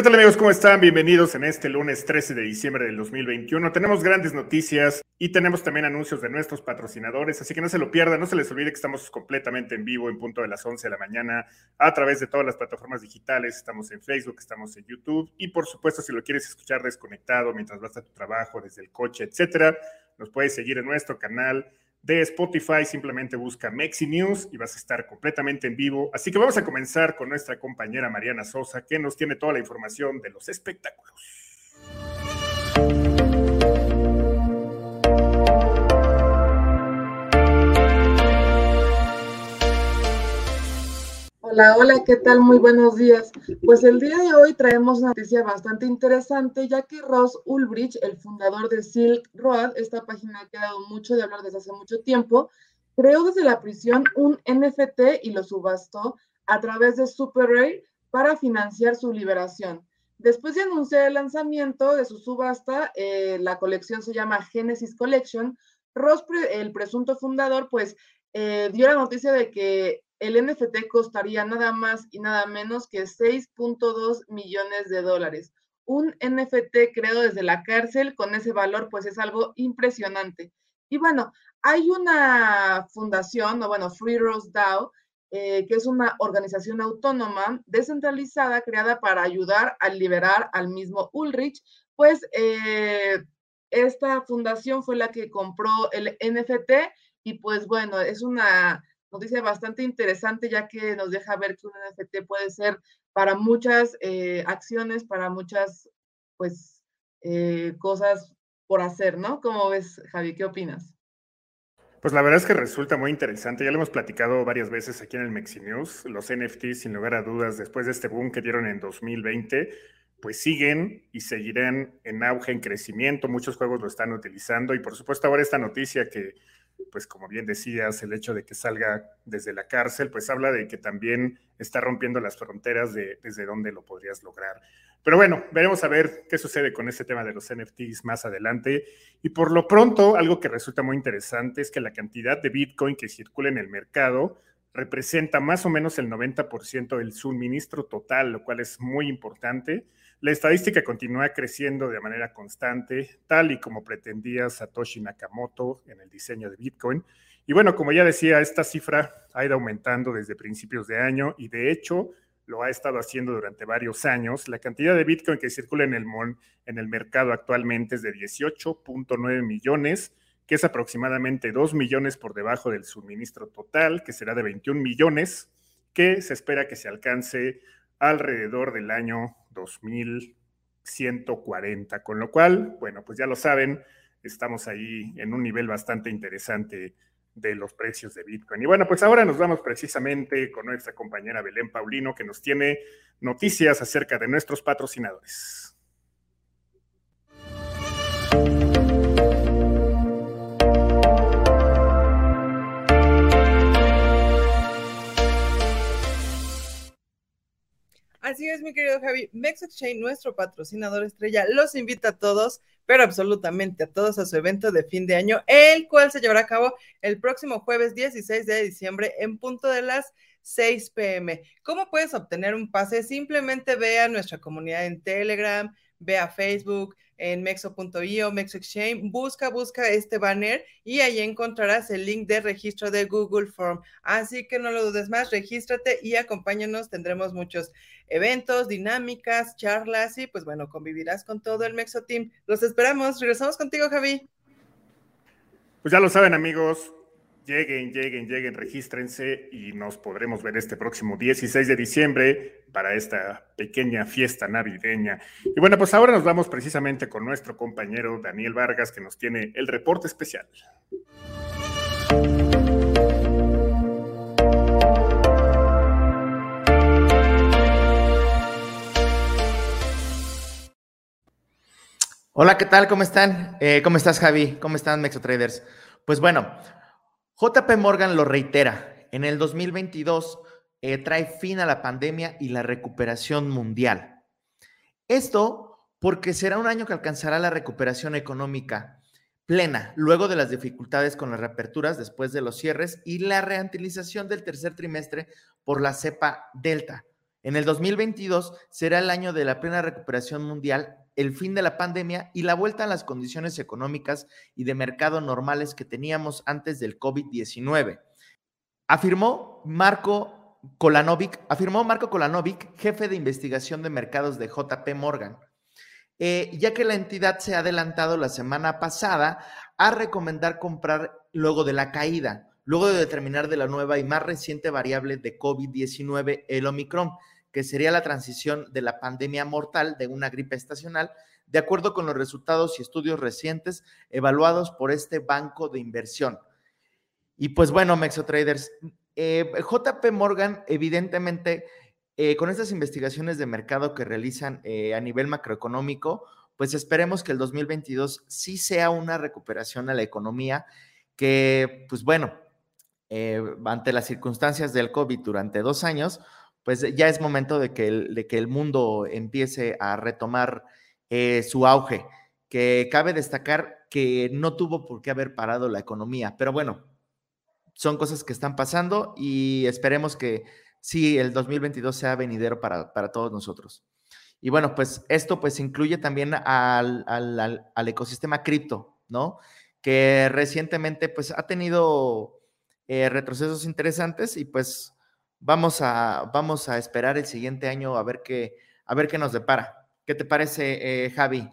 ¿qué tal amigos? ¿Cómo están? Bienvenidos en este lunes 13 de diciembre del 2021. Tenemos grandes noticias y tenemos también anuncios de nuestros patrocinadores, así que no se lo pierdan, no se les olvide que estamos completamente en vivo en punto de las 11 de la mañana a través de todas las plataformas digitales. Estamos en Facebook, estamos en YouTube y por supuesto si lo quieres escuchar desconectado mientras vas a tu trabajo, desde el coche, etcétera, nos puedes seguir en nuestro canal de Spotify, simplemente busca Mexi News y vas a estar completamente en vivo. Así que vamos a comenzar con nuestra compañera Mariana Sosa, que nos tiene toda la información de los espectáculos. Hola, hola, ¿qué tal? Muy buenos días. Pues el día de hoy traemos una noticia bastante interesante, ya que Ross Ulbricht, el fundador de Silk Road, esta página ha dado mucho de hablar desde hace mucho tiempo, creó desde la prisión un NFT y lo subastó a través de Super Ray para financiar su liberación. Después de anunciar el lanzamiento de su subasta, eh, la colección se llama Genesis Collection, Ross, el presunto fundador, pues eh, dio la noticia de que el NFT costaría nada más y nada menos que 6.2 millones de dólares. Un NFT creado desde la cárcel con ese valor, pues es algo impresionante. Y bueno, hay una fundación, o bueno, Free Rose DAO, eh, que es una organización autónoma descentralizada creada para ayudar a liberar al mismo Ulrich, pues eh, esta fundación fue la que compró el NFT y pues bueno, es una noticia bastante interesante ya que nos deja ver que un NFT puede ser para muchas eh, acciones, para muchas, pues, eh, cosas por hacer, ¿no? ¿Cómo ves, Javi? ¿Qué opinas? Pues la verdad es que resulta muy interesante. Ya lo hemos platicado varias veces aquí en el Mexi News. Los NFTs, sin lugar a dudas, después de este boom que dieron en 2020, pues siguen y seguirán en auge, en crecimiento. Muchos juegos lo están utilizando y por supuesto ahora esta noticia que pues como bien decías, el hecho de que salga desde la cárcel, pues habla de que también está rompiendo las fronteras de desde dónde lo podrías lograr. Pero bueno, veremos a ver qué sucede con este tema de los NFTs más adelante. Y por lo pronto, algo que resulta muy interesante es que la cantidad de Bitcoin que circula en el mercado representa más o menos el 90% del suministro total, lo cual es muy importante. La estadística continúa creciendo de manera constante, tal y como pretendía Satoshi Nakamoto en el diseño de Bitcoin. Y bueno, como ya decía, esta cifra ha ido aumentando desde principios de año y de hecho lo ha estado haciendo durante varios años. La cantidad de Bitcoin que circula en el, en el mercado actualmente es de 18.9 millones, que es aproximadamente 2 millones por debajo del suministro total, que será de 21 millones, que se espera que se alcance alrededor del año 2140, con lo cual, bueno, pues ya lo saben, estamos ahí en un nivel bastante interesante de los precios de Bitcoin. Y bueno, pues ahora nos vamos precisamente con nuestra compañera Belén Paulino, que nos tiene noticias acerca de nuestros patrocinadores. Así es, mi querido Javi. Mex Exchange, nuestro patrocinador estrella, los invita a todos, pero absolutamente a todos a su evento de fin de año, el cual se llevará a cabo el próximo jueves 16 de diciembre en punto de las 6 pm. ¿Cómo puedes obtener un pase? Simplemente ve a nuestra comunidad en Telegram, ve a Facebook, en mexo.io, Mexo Exchange, busca, busca este banner y ahí encontrarás el link de registro de Google Form. Así que no lo dudes más, regístrate y acompáñanos. Tendremos muchos eventos, dinámicas, charlas y pues bueno, convivirás con todo el Mexo Team. Los esperamos. Regresamos contigo, Javi. Pues ya lo saben, amigos. Lleguen, lleguen, lleguen, regístrense y nos podremos ver este próximo 16 de diciembre para esta pequeña fiesta navideña. Y bueno, pues ahora nos vamos precisamente con nuestro compañero Daniel Vargas que nos tiene el reporte especial. Hola, ¿qué tal? ¿Cómo están? Eh, ¿Cómo estás, Javi? ¿Cómo están, Mexo Traders? Pues bueno, JP Morgan lo reitera, en el 2022 eh, trae fin a la pandemia y la recuperación mundial. Esto porque será un año que alcanzará la recuperación económica plena, luego de las dificultades con las reaperturas después de los cierres y la reantilización del tercer trimestre por la cepa Delta. En el 2022 será el año de la plena recuperación mundial, el fin de la pandemia y la vuelta a las condiciones económicas y de mercado normales que teníamos antes del COVID-19. Afirmó Marco Kolanovic, afirmó Marco Kolanovic, jefe de investigación de mercados de JP Morgan, eh, ya que la entidad se ha adelantado la semana pasada a recomendar comprar luego de la caída luego de determinar de la nueva y más reciente variable de COVID-19, el Omicron, que sería la transición de la pandemia mortal de una gripe estacional, de acuerdo con los resultados y estudios recientes evaluados por este banco de inversión. Y pues bueno, Mexotraders, eh, JP Morgan, evidentemente, eh, con estas investigaciones de mercado que realizan eh, a nivel macroeconómico, pues esperemos que el 2022 sí sea una recuperación a la economía, que pues bueno, eh, ante las circunstancias del COVID durante dos años, pues ya es momento de que el, de que el mundo empiece a retomar eh, su auge, que cabe destacar que no tuvo por qué haber parado la economía, pero bueno, son cosas que están pasando y esperemos que sí, el 2022 sea venidero para, para todos nosotros. Y bueno, pues esto pues incluye también al, al, al ecosistema cripto, ¿no? Que recientemente pues ha tenido eh, retrocesos interesantes y pues vamos a, vamos a esperar el siguiente año a ver qué, a ver qué nos depara. ¿Qué te parece, eh, Javi?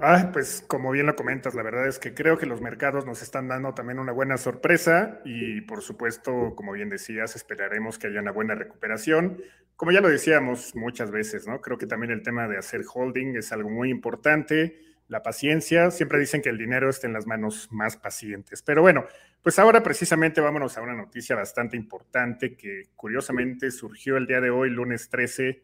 Ah, pues como bien lo comentas, la verdad es que creo que los mercados nos están dando también una buena sorpresa y por supuesto, como bien decías, esperaremos que haya una buena recuperación. Como ya lo decíamos muchas veces, ¿no? Creo que también el tema de hacer holding es algo muy importante la paciencia. Siempre dicen que el dinero está en las manos más pacientes. Pero bueno, pues ahora precisamente vámonos a una noticia bastante importante que curiosamente surgió el día de hoy, lunes 13,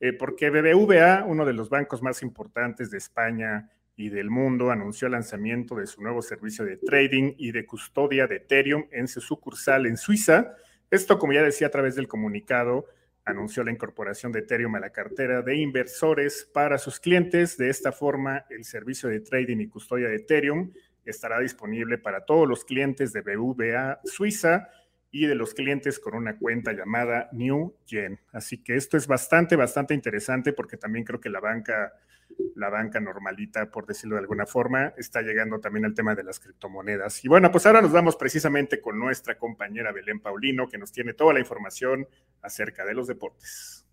eh, porque BBVA, uno de los bancos más importantes de España y del mundo, anunció el lanzamiento de su nuevo servicio de trading y de custodia de Ethereum en su sucursal en Suiza. Esto, como ya decía a través del comunicado, anunció la incorporación de Ethereum a la cartera de inversores para sus clientes. De esta forma, el servicio de trading y custodia de Ethereum estará disponible para todos los clientes de BVA Suiza y de los clientes con una cuenta llamada New Gen. Así que esto es bastante, bastante interesante porque también creo que la banca, la banca normalita, por decirlo de alguna forma, está llegando también al tema de las criptomonedas. Y bueno, pues ahora nos vamos precisamente con nuestra compañera Belén Paulino, que nos tiene toda la información acerca de los deportes.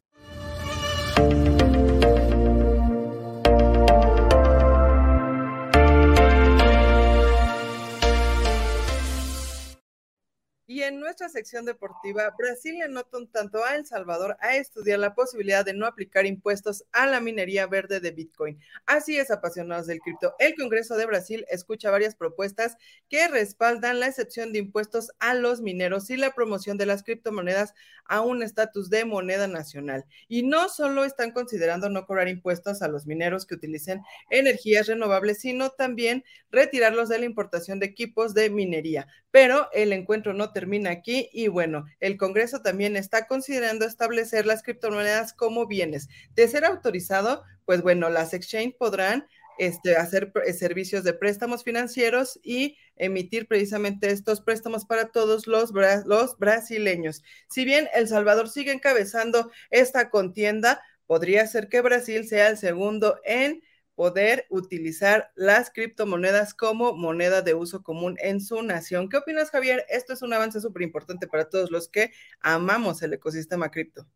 Nuestra sección deportiva, Brasil le nota un tanto a El Salvador a estudiar la posibilidad de no aplicar impuestos a la minería verde de Bitcoin. Así es, apasionados del cripto. El Congreso de Brasil escucha varias propuestas que respaldan la excepción de impuestos a los mineros y la promoción de las criptomonedas a un estatus de moneda nacional. Y no solo están considerando no cobrar impuestos a los mineros que utilicen energías renovables, sino también retirarlos de la importación de equipos de minería. Pero el encuentro no termina aquí y bueno, el Congreso también está considerando establecer las criptomonedas como bienes. De ser autorizado, pues bueno, las exchange podrán este, hacer eh, servicios de préstamos financieros y emitir precisamente estos préstamos para todos los, los brasileños. Si bien El Salvador sigue encabezando esta contienda, podría ser que Brasil sea el segundo en poder utilizar las criptomonedas como moneda de uso común en su nación. ¿Qué opinas, Javier? Esto es un avance súper importante para todos los que amamos el ecosistema cripto.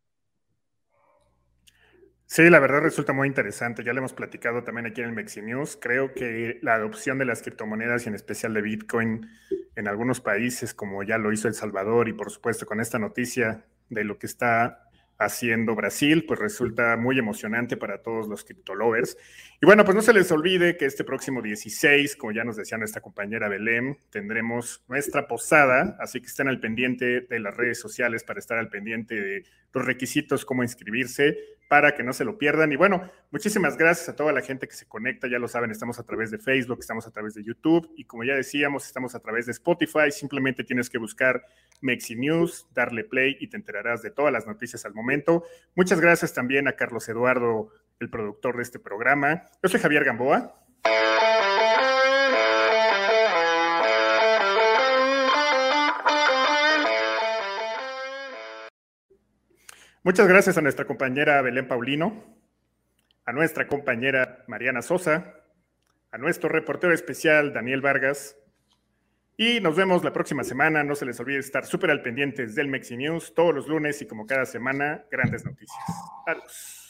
Sí, la verdad resulta muy interesante. Ya lo hemos platicado también aquí en el Mexi News. Creo que la adopción de las criptomonedas y en especial de Bitcoin en algunos países, como ya lo hizo El Salvador y por supuesto con esta noticia de lo que está haciendo Brasil, pues resulta muy emocionante para todos los criptolovers. Y bueno, pues no se les olvide que este próximo 16, como ya nos decía nuestra compañera Belém, tendremos nuestra posada, así que estén al pendiente de las redes sociales para estar al pendiente de los requisitos, cómo inscribirse, para que no se lo pierdan. Y bueno, muchísimas gracias a toda la gente que se conecta, ya lo saben, estamos a través de Facebook, estamos a través de YouTube y como ya decíamos, estamos a través de Spotify, simplemente tienes que buscar Mexi News, darle play y te enterarás de todas las noticias al Muchas gracias también a Carlos Eduardo, el productor de este programa. Yo soy Javier Gamboa. Muchas gracias a nuestra compañera Belén Paulino, a nuestra compañera Mariana Sosa, a nuestro reportero especial Daniel Vargas. Y nos vemos la próxima semana. No se les olvide estar súper al pendiente del Mexi News todos los lunes y como cada semana, grandes noticias. Adiós.